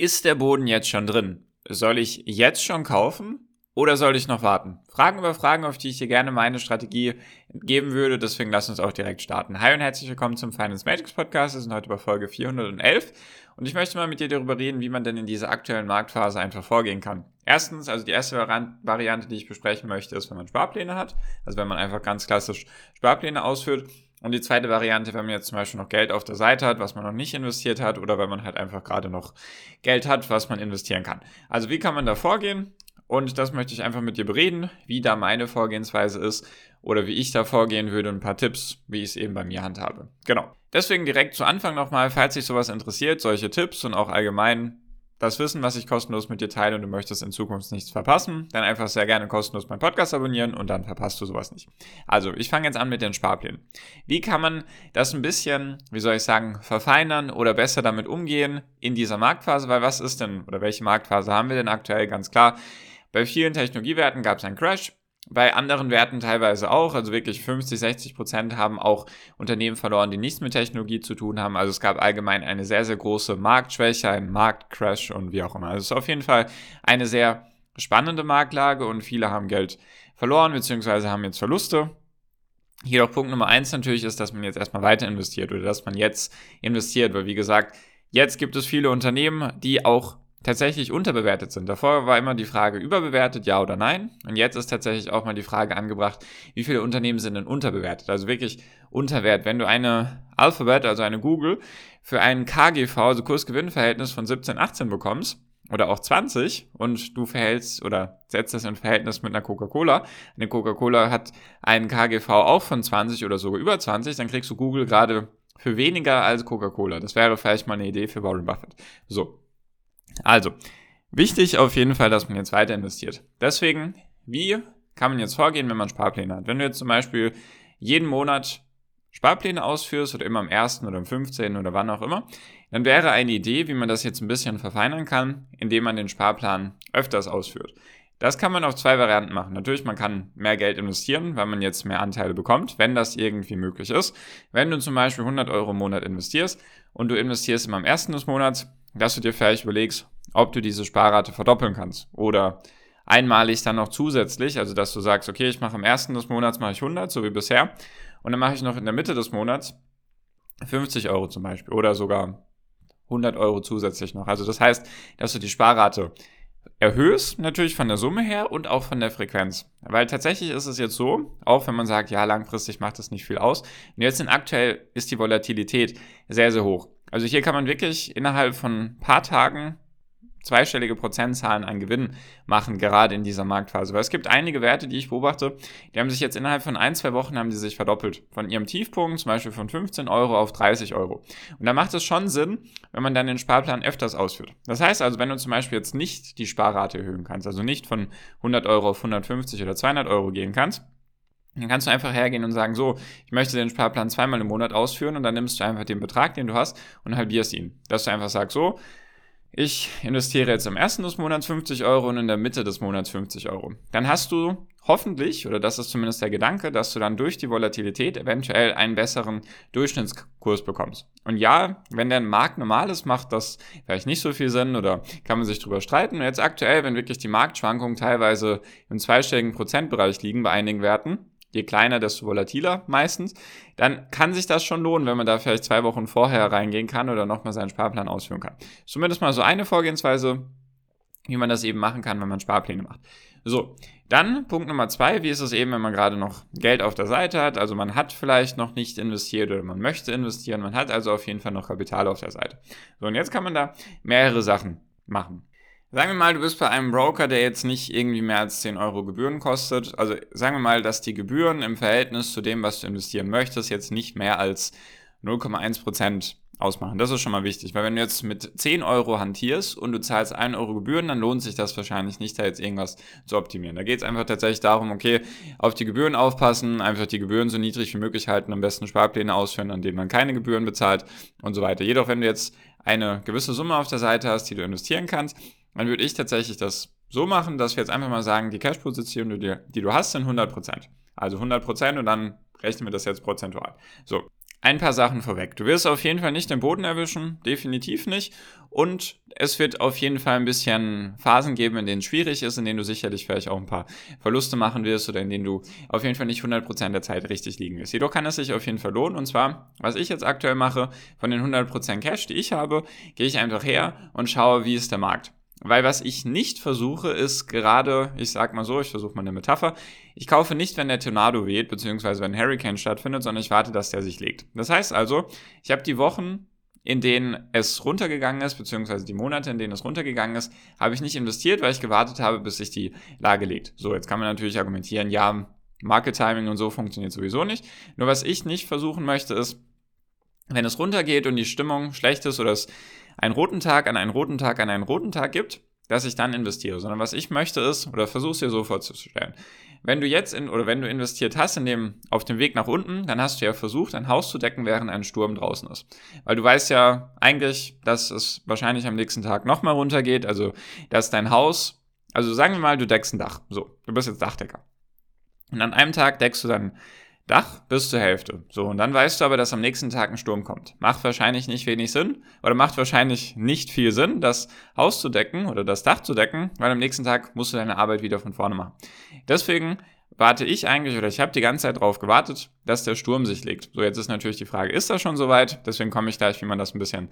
Ist der Boden jetzt schon drin? Soll ich jetzt schon kaufen oder soll ich noch warten? Fragen über Fragen, auf die ich dir gerne meine Strategie geben würde. Deswegen lass uns auch direkt starten. Hi und herzlich willkommen zum Finance Magics Podcast. Wir sind heute bei Folge 411 und ich möchte mal mit dir darüber reden, wie man denn in dieser aktuellen Marktphase einfach vorgehen kann. Erstens, also die erste Variante, die ich besprechen möchte, ist, wenn man Sparpläne hat. Also wenn man einfach ganz klassisch Sparpläne ausführt. Und die zweite Variante, wenn man jetzt zum Beispiel noch Geld auf der Seite hat, was man noch nicht investiert hat, oder wenn man halt einfach gerade noch Geld hat, was man investieren kann. Also wie kann man da vorgehen? Und das möchte ich einfach mit dir bereden, wie da meine Vorgehensweise ist oder wie ich da vorgehen würde und ein paar Tipps, wie ich es eben bei mir handhabe. Genau. Deswegen direkt zu Anfang nochmal, falls dich sowas interessiert, solche Tipps und auch allgemein das Wissen, was ich kostenlos mit dir teile und du möchtest in Zukunft nichts verpassen, dann einfach sehr gerne kostenlos meinen Podcast abonnieren und dann verpasst du sowas nicht. Also, ich fange jetzt an mit den Sparplänen. Wie kann man das ein bisschen, wie soll ich sagen, verfeinern oder besser damit umgehen in dieser Marktphase? Weil was ist denn oder welche Marktphase haben wir denn aktuell? Ganz klar, bei vielen Technologiewerten gab es einen Crash. Bei anderen Werten teilweise auch, also wirklich 50, 60 Prozent haben auch Unternehmen verloren, die nichts mit Technologie zu tun haben. Also es gab allgemein eine sehr, sehr große Marktschwäche, einen Marktcrash und wie auch immer. Also es ist auf jeden Fall eine sehr spannende Marktlage und viele haben Geld verloren bzw. haben jetzt Verluste. Jedoch Punkt Nummer eins natürlich ist, dass man jetzt erstmal weiter investiert oder dass man jetzt investiert, weil wie gesagt, jetzt gibt es viele Unternehmen, die auch tatsächlich unterbewertet sind. Davor war immer die Frage überbewertet, ja oder nein. Und jetzt ist tatsächlich auch mal die Frage angebracht, wie viele Unternehmen sind denn unterbewertet? Also wirklich Unterwert. Wenn du eine Alphabet, also eine Google, für einen KGV, also Kursgewinnverhältnis von 17, 18 bekommst, oder auch 20 und du verhältst oder setzt das in Verhältnis mit einer Coca-Cola. Eine Coca-Cola hat einen KGV auch von 20 oder sogar über 20, dann kriegst du Google gerade für weniger als Coca-Cola. Das wäre vielleicht mal eine Idee für Warren Buffett. So, also, wichtig auf jeden Fall, dass man jetzt weiter investiert. Deswegen, wie kann man jetzt vorgehen, wenn man Sparpläne hat? Wenn du jetzt zum Beispiel jeden Monat Sparpläne ausführst oder immer am 1. oder am 15. oder wann auch immer, dann wäre eine Idee, wie man das jetzt ein bisschen verfeinern kann, indem man den Sparplan öfters ausführt. Das kann man auf zwei Varianten machen. Natürlich, man kann mehr Geld investieren, weil man jetzt mehr Anteile bekommt, wenn das irgendwie möglich ist. Wenn du zum Beispiel 100 Euro im Monat investierst und du investierst immer am ersten des Monats, dass du dir vielleicht überlegst, ob du diese Sparrate verdoppeln kannst oder einmalig dann noch zusätzlich, also dass du sagst, okay, ich mache am ersten des Monats mache ich 100, so wie bisher, und dann mache ich noch in der Mitte des Monats 50 Euro zum Beispiel oder sogar 100 Euro zusätzlich noch. Also das heißt, dass du die Sparrate erhöhst, natürlich von der Summe her und auch von der Frequenz. Weil tatsächlich ist es jetzt so, auch wenn man sagt, ja, langfristig macht das nicht viel aus. Und jetzt in aktuell ist die Volatilität sehr, sehr hoch. Also hier kann man wirklich innerhalb von ein paar Tagen zweistellige Prozentzahlen an Gewinn machen, gerade in dieser Marktphase. Weil es gibt einige Werte, die ich beobachte, die haben sich jetzt innerhalb von ein, zwei Wochen haben die sich verdoppelt. Von ihrem Tiefpunkt, zum Beispiel von 15 Euro auf 30 Euro. Und da macht es schon Sinn, wenn man dann den Sparplan öfters ausführt. Das heißt also, wenn du zum Beispiel jetzt nicht die Sparrate erhöhen kannst, also nicht von 100 Euro auf 150 oder 200 Euro gehen kannst, dann kannst du einfach hergehen und sagen, so, ich möchte den Sparplan zweimal im Monat ausführen und dann nimmst du einfach den Betrag, den du hast und halbierst ihn. Dass du einfach sagst, so, ich investiere jetzt am ersten des Monats 50 Euro und in der Mitte des Monats 50 Euro. Dann hast du hoffentlich, oder das ist zumindest der Gedanke, dass du dann durch die Volatilität eventuell einen besseren Durchschnittskurs bekommst. Und ja, wenn der Markt normal ist, macht das vielleicht nicht so viel Sinn oder kann man sich drüber streiten. Und jetzt aktuell, wenn wirklich die Marktschwankungen teilweise im zweistelligen Prozentbereich liegen bei einigen Werten, je kleiner, desto volatiler meistens, dann kann sich das schon lohnen, wenn man da vielleicht zwei Wochen vorher reingehen kann oder nochmal seinen Sparplan ausführen kann. Zumindest mal so eine Vorgehensweise, wie man das eben machen kann, wenn man Sparpläne macht. So, dann Punkt Nummer zwei, wie ist es eben, wenn man gerade noch Geld auf der Seite hat, also man hat vielleicht noch nicht investiert oder man möchte investieren, man hat also auf jeden Fall noch Kapital auf der Seite. So, und jetzt kann man da mehrere Sachen machen. Sagen wir mal, du bist bei einem Broker, der jetzt nicht irgendwie mehr als 10 Euro Gebühren kostet. Also sagen wir mal, dass die Gebühren im Verhältnis zu dem, was du investieren möchtest, jetzt nicht mehr als 0,1% ausmachen. Das ist schon mal wichtig, weil wenn du jetzt mit 10 Euro hantierst und du zahlst 1 Euro Gebühren, dann lohnt sich das wahrscheinlich nicht, da jetzt irgendwas zu optimieren. Da geht es einfach tatsächlich darum, okay, auf die Gebühren aufpassen, einfach die Gebühren so niedrig wie möglich halten, am besten Sparpläne ausführen, an denen man keine Gebühren bezahlt und so weiter. Jedoch, wenn du jetzt eine gewisse Summe auf der Seite hast, die du investieren kannst, dann würde ich tatsächlich das so machen, dass wir jetzt einfach mal sagen, die Cash-Position, die, die du hast, sind 100%. Also 100% und dann rechnen wir das jetzt prozentual. So, ein paar Sachen vorweg. Du wirst auf jeden Fall nicht den Boden erwischen, definitiv nicht. Und es wird auf jeden Fall ein bisschen Phasen geben, in denen es schwierig ist, in denen du sicherlich vielleicht auch ein paar Verluste machen wirst oder in denen du auf jeden Fall nicht 100% der Zeit richtig liegen wirst. Jedoch kann es sich auf jeden Fall lohnen. Und zwar, was ich jetzt aktuell mache, von den 100% Cash, die ich habe, gehe ich einfach her und schaue, wie ist der Markt. Weil was ich nicht versuche, ist gerade, ich sag mal so, ich versuche mal eine Metapher, ich kaufe nicht, wenn der Tornado weht, beziehungsweise wenn ein Hurricane stattfindet, sondern ich warte, dass der sich legt. Das heißt also, ich habe die Wochen, in denen es runtergegangen ist, beziehungsweise die Monate, in denen es runtergegangen ist, habe ich nicht investiert, weil ich gewartet habe, bis sich die Lage legt. So, jetzt kann man natürlich argumentieren, ja, Market Timing und so funktioniert sowieso nicht. Nur was ich nicht versuchen möchte, ist, wenn es runtergeht und die Stimmung schlecht ist oder es einen roten Tag an einen roten Tag an einen roten Tag gibt, dass ich dann investiere, sondern was ich möchte ist, oder versuche es dir so vorzustellen, wenn du jetzt in, oder wenn du investiert hast in dem, auf dem Weg nach unten, dann hast du ja versucht, ein Haus zu decken, während ein Sturm draußen ist. Weil du weißt ja eigentlich, dass es wahrscheinlich am nächsten Tag nochmal runtergeht, also, dass dein Haus, also sagen wir mal, du deckst ein Dach. So, du bist jetzt Dachdecker. Und an einem Tag deckst du dann Dach bis zur Hälfte. So, und dann weißt du aber, dass am nächsten Tag ein Sturm kommt. Macht wahrscheinlich nicht wenig Sinn oder macht wahrscheinlich nicht viel Sinn, das Haus zu decken oder das Dach zu decken, weil am nächsten Tag musst du deine Arbeit wieder von vorne machen. Deswegen warte ich eigentlich oder ich habe die ganze Zeit darauf gewartet, dass der Sturm sich legt. So, jetzt ist natürlich die Frage, ist das schon soweit? Deswegen komme ich gleich, wie man das ein bisschen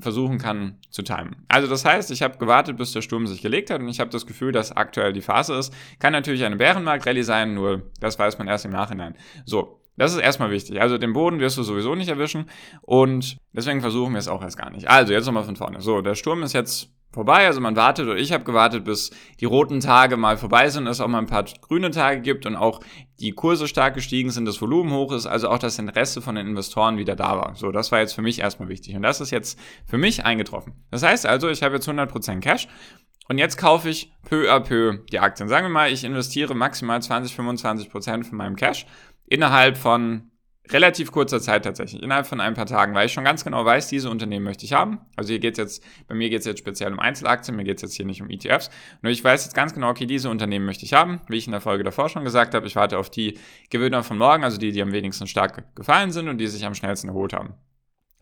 versuchen kann zu timen. Also das heißt, ich habe gewartet, bis der Sturm sich gelegt hat und ich habe das Gefühl, dass aktuell die Phase ist. Kann natürlich eine Bärenmarkt-Rallye sein, nur das weiß man erst im Nachhinein. So, das ist erstmal wichtig. Also den Boden wirst du sowieso nicht erwischen und deswegen versuchen wir es auch erst gar nicht. Also jetzt nochmal von vorne. So, der Sturm ist jetzt vorbei. Also man wartet oder ich habe gewartet, bis die roten Tage mal vorbei sind, es auch mal ein paar grüne Tage gibt und auch die Kurse stark gestiegen sind, das Volumen hoch ist, also auch das Interesse von den Investoren wieder da war. So, das war jetzt für mich erstmal wichtig und das ist jetzt für mich eingetroffen. Das heißt also, ich habe jetzt 100% Cash und jetzt kaufe ich peu à peu die Aktien. Sagen wir mal, ich investiere maximal 20, 25% von meinem Cash innerhalb von relativ kurzer Zeit tatsächlich, innerhalb von ein paar Tagen, weil ich schon ganz genau weiß, diese Unternehmen möchte ich haben. Also hier geht's jetzt, bei mir geht's jetzt speziell um Einzelaktien, mir geht's jetzt hier nicht um ETFs. Nur ich weiß jetzt ganz genau, okay, diese Unternehmen möchte ich haben, wie ich in der Folge davor schon gesagt habe. Ich warte auf die Gewinner von morgen, also die, die am wenigsten stark gefallen sind und die sich am schnellsten erholt haben.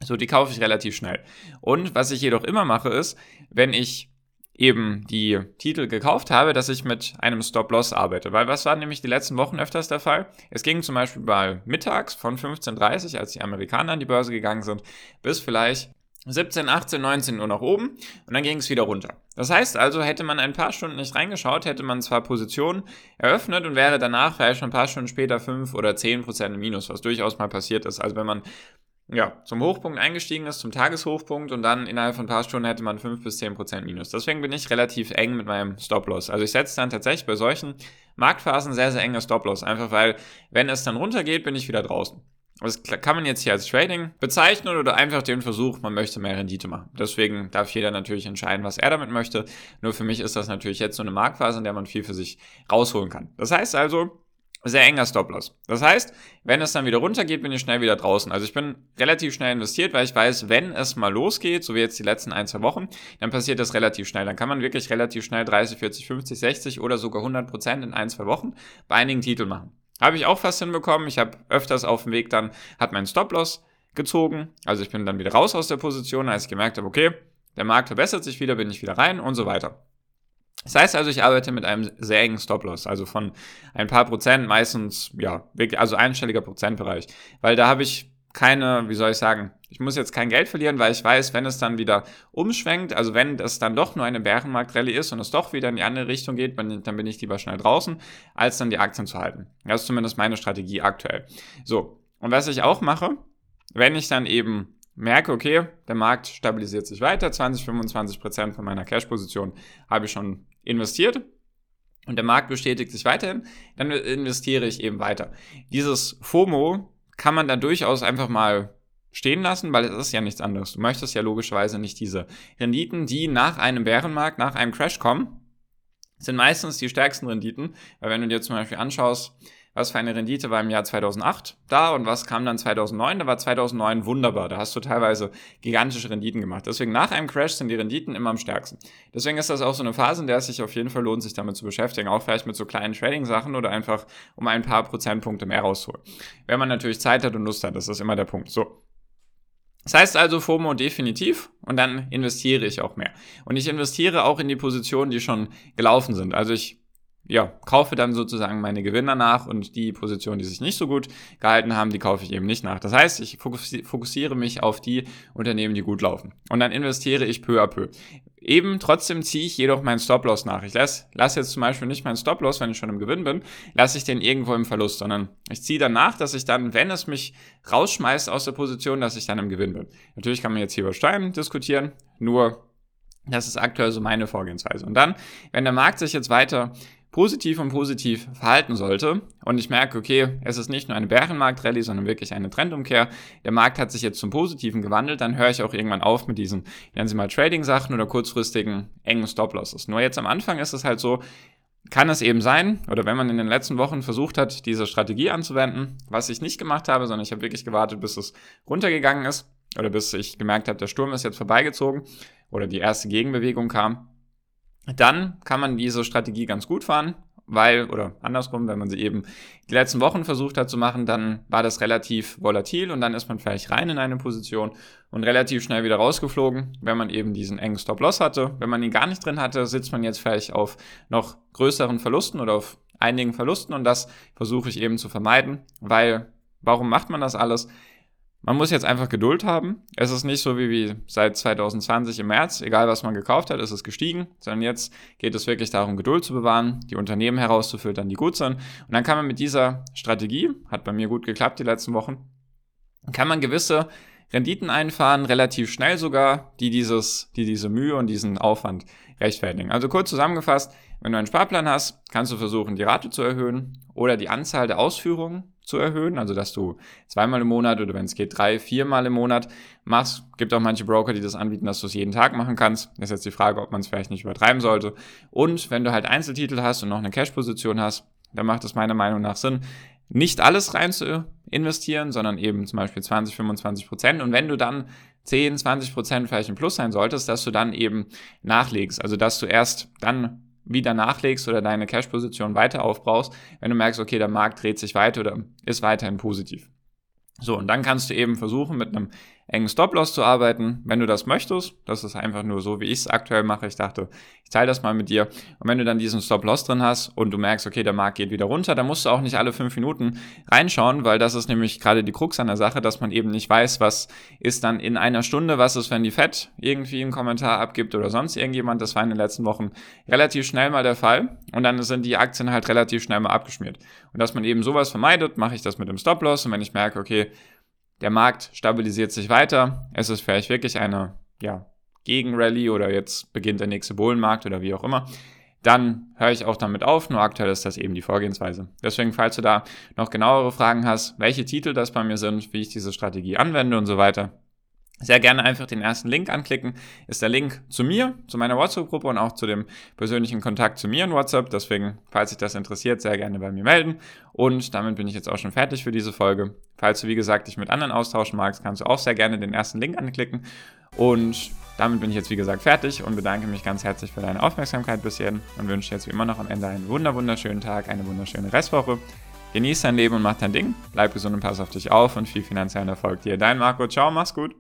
So, die kaufe ich relativ schnell. Und was ich jedoch immer mache, ist, wenn ich eben die Titel gekauft habe, dass ich mit einem Stop-Loss arbeite. Weil was war nämlich die letzten Wochen öfters der Fall? Es ging zum Beispiel bei mittags von 15.30 als die Amerikaner an die Börse gegangen sind, bis vielleicht 17, 18, 19 Uhr nach oben und dann ging es wieder runter. Das heißt also, hätte man ein paar Stunden nicht reingeschaut, hätte man zwar Positionen eröffnet und wäre danach vielleicht schon ein paar Stunden später 5 oder 10 Prozent im Minus, was durchaus mal passiert ist. Also wenn man ja, zum Hochpunkt eingestiegen ist, zum Tageshochpunkt und dann innerhalb von ein paar Stunden hätte man 5 bis 10 Prozent Minus. Deswegen bin ich relativ eng mit meinem Stop-Loss. Also ich setze dann tatsächlich bei solchen Marktphasen sehr, sehr enge Stop-Loss. Einfach weil, wenn es dann runtergeht, bin ich wieder draußen. Das kann man jetzt hier als Trading bezeichnen oder einfach den Versuch, man möchte mehr Rendite machen. Deswegen darf jeder natürlich entscheiden, was er damit möchte. Nur für mich ist das natürlich jetzt so eine Marktphase, in der man viel für sich rausholen kann. Das heißt also, sehr enger Stop-Loss. Das heißt, wenn es dann wieder runtergeht, bin ich schnell wieder draußen. Also ich bin relativ schnell investiert, weil ich weiß, wenn es mal losgeht, so wie jetzt die letzten ein, zwei Wochen, dann passiert das relativ schnell. Dann kann man wirklich relativ schnell 30, 40, 50, 60 oder sogar 100 Prozent in ein, zwei Wochen bei einigen Titeln machen. Habe ich auch fast hinbekommen. Ich habe öfters auf dem Weg dann, hat mein Stop-Loss gezogen. Also ich bin dann wieder raus aus der Position, als ich gemerkt habe, okay, der Markt verbessert sich wieder, bin ich wieder rein und so weiter. Das heißt also, ich arbeite mit einem sehr engen Stop-Loss, also von ein paar Prozent, meistens, ja, also einstelliger Prozentbereich. Weil da habe ich keine, wie soll ich sagen, ich muss jetzt kein Geld verlieren, weil ich weiß, wenn es dann wieder umschwenkt, also wenn es dann doch nur eine Bärenmarktrallye ist und es doch wieder in die andere Richtung geht, dann bin ich lieber schnell draußen, als dann die Aktien zu halten. Das ist zumindest meine Strategie aktuell. So, und was ich auch mache, wenn ich dann eben merke, okay, der Markt stabilisiert sich weiter, 20, 25 Prozent von meiner Cash-Position habe ich schon investiert und der Markt bestätigt sich weiterhin, dann investiere ich eben weiter. Dieses FOMO kann man dann durchaus einfach mal stehen lassen, weil es ist ja nichts anderes. Du möchtest ja logischerweise nicht diese Renditen, die nach einem Bärenmarkt, nach einem Crash kommen, sind meistens die stärksten Renditen, weil wenn du dir zum Beispiel anschaust, was für eine Rendite war im Jahr 2008 da und was kam dann 2009, da war 2009 wunderbar, da hast du teilweise gigantische Renditen gemacht. Deswegen nach einem Crash sind die Renditen immer am stärksten. Deswegen ist das auch so eine Phase, in der es sich auf jeden Fall lohnt, sich damit zu beschäftigen, auch vielleicht mit so kleinen Trading-Sachen oder einfach um ein paar Prozentpunkte mehr rauszuholen. Wenn man natürlich Zeit hat und Lust hat, das ist immer der Punkt. So, das heißt also FOMO definitiv und dann investiere ich auch mehr. Und ich investiere auch in die Positionen, die schon gelaufen sind. Also ich ja, kaufe dann sozusagen meine Gewinner nach und die Positionen, die sich nicht so gut gehalten haben, die kaufe ich eben nicht nach. Das heißt, ich fokussiere mich auf die Unternehmen, die gut laufen. Und dann investiere ich peu à peu. Eben trotzdem ziehe ich jedoch meinen Stop-Loss nach. Ich lasse lass jetzt zum Beispiel nicht meinen Stop-Loss, wenn ich schon im Gewinn bin, lasse ich den irgendwo im Verlust, sondern ich ziehe dann nach, dass ich dann, wenn es mich rausschmeißt aus der Position, dass ich dann im Gewinn bin. Natürlich kann man jetzt hier über Steuern diskutieren, nur das ist aktuell so meine Vorgehensweise. Und dann, wenn der Markt sich jetzt weiter positiv und positiv verhalten sollte. Und ich merke, okay, es ist nicht nur eine Bärenmarkt-Rallye, sondern wirklich eine Trendumkehr, der Markt hat sich jetzt zum Positiven gewandelt, dann höre ich auch irgendwann auf mit diesen, nennen Sie mal Trading-Sachen oder kurzfristigen engen Stop-Losses. Nur jetzt am Anfang ist es halt so, kann es eben sein, oder wenn man in den letzten Wochen versucht hat, diese Strategie anzuwenden, was ich nicht gemacht habe, sondern ich habe wirklich gewartet, bis es runtergegangen ist oder bis ich gemerkt habe, der Sturm ist jetzt vorbeigezogen oder die erste Gegenbewegung kam, dann kann man diese Strategie ganz gut fahren, weil, oder andersrum, wenn man sie eben die letzten Wochen versucht hat zu machen, dann war das relativ volatil und dann ist man vielleicht rein in eine Position und relativ schnell wieder rausgeflogen, wenn man eben diesen engen Stop-Loss hatte. Wenn man ihn gar nicht drin hatte, sitzt man jetzt vielleicht auf noch größeren Verlusten oder auf einigen Verlusten und das versuche ich eben zu vermeiden, weil warum macht man das alles? Man muss jetzt einfach Geduld haben. Es ist nicht so wie, wie seit 2020 im März, egal was man gekauft hat, ist es gestiegen, sondern jetzt geht es wirklich darum, Geduld zu bewahren, die Unternehmen herauszufiltern, die gut sind. Und dann kann man mit dieser Strategie, hat bei mir gut geklappt die letzten Wochen, kann man gewisse Renditen einfahren, relativ schnell sogar, die dieses, die diese Mühe und diesen Aufwand rechtfertigen. Also kurz zusammengefasst, wenn du einen Sparplan hast, kannst du versuchen, die Rate zu erhöhen oder die Anzahl der Ausführungen zu erhöhen, also dass du zweimal im Monat oder wenn es geht drei, viermal im Monat machst. Gibt auch manche Broker, die das anbieten, dass du es jeden Tag machen kannst. Ist jetzt die Frage, ob man es vielleicht nicht übertreiben sollte. Und wenn du halt Einzeltitel hast und noch eine Cash-Position hast, dann macht es meiner Meinung nach Sinn, nicht alles rein zu investieren, sondern eben zum Beispiel 20, 25 Prozent. Und wenn du dann 10, 20 Prozent vielleicht im Plus sein solltest, dass du dann eben nachlegst. Also dass du erst dann wieder nachlegst oder deine Cash-Position weiter aufbrauchst, wenn du merkst, okay, der Markt dreht sich weiter oder ist weiterhin positiv. So, und dann kannst du eben versuchen, mit einem engen Stop-Loss zu arbeiten, wenn du das möchtest. Das ist einfach nur so, wie ich es aktuell mache. Ich dachte, ich teile das mal mit dir. Und wenn du dann diesen Stop-Loss drin hast und du merkst, okay, der Markt geht wieder runter, dann musst du auch nicht alle fünf Minuten reinschauen, weil das ist nämlich gerade die Krux an der Sache, dass man eben nicht weiß, was ist dann in einer Stunde, was ist, wenn die Fed irgendwie einen Kommentar abgibt oder sonst irgendjemand. Das war in den letzten Wochen relativ schnell mal der Fall. Und dann sind die Aktien halt relativ schnell mal abgeschmiert. Und dass man eben sowas vermeidet, mache ich das mit dem Stop-Loss. Und wenn ich merke, okay, der Markt stabilisiert sich weiter. Es ist vielleicht wirklich eine ja, Gegenrallye oder jetzt beginnt der nächste Bullenmarkt oder wie auch immer. Dann höre ich auch damit auf, nur aktuell ist das eben die Vorgehensweise. Deswegen, falls du da noch genauere Fragen hast, welche Titel das bei mir sind, wie ich diese Strategie anwende und so weiter, sehr gerne einfach den ersten Link anklicken. Ist der Link zu mir, zu meiner WhatsApp-Gruppe und auch zu dem persönlichen Kontakt zu mir in WhatsApp. Deswegen, falls sich das interessiert, sehr gerne bei mir melden. Und damit bin ich jetzt auch schon fertig für diese Folge. Falls du, wie gesagt, dich mit anderen austauschen magst, kannst du auch sehr gerne den ersten Link anklicken. Und damit bin ich jetzt, wie gesagt, fertig und bedanke mich ganz herzlich für deine Aufmerksamkeit bis hierhin und wünsche jetzt wie immer noch am Ende einen wunderschönen Tag, eine wunderschöne Restwoche. Genieß dein Leben und mach dein Ding. Bleib gesund und pass auf dich auf und viel finanziellen Erfolg dir. Dein Marco. Ciao, mach's gut.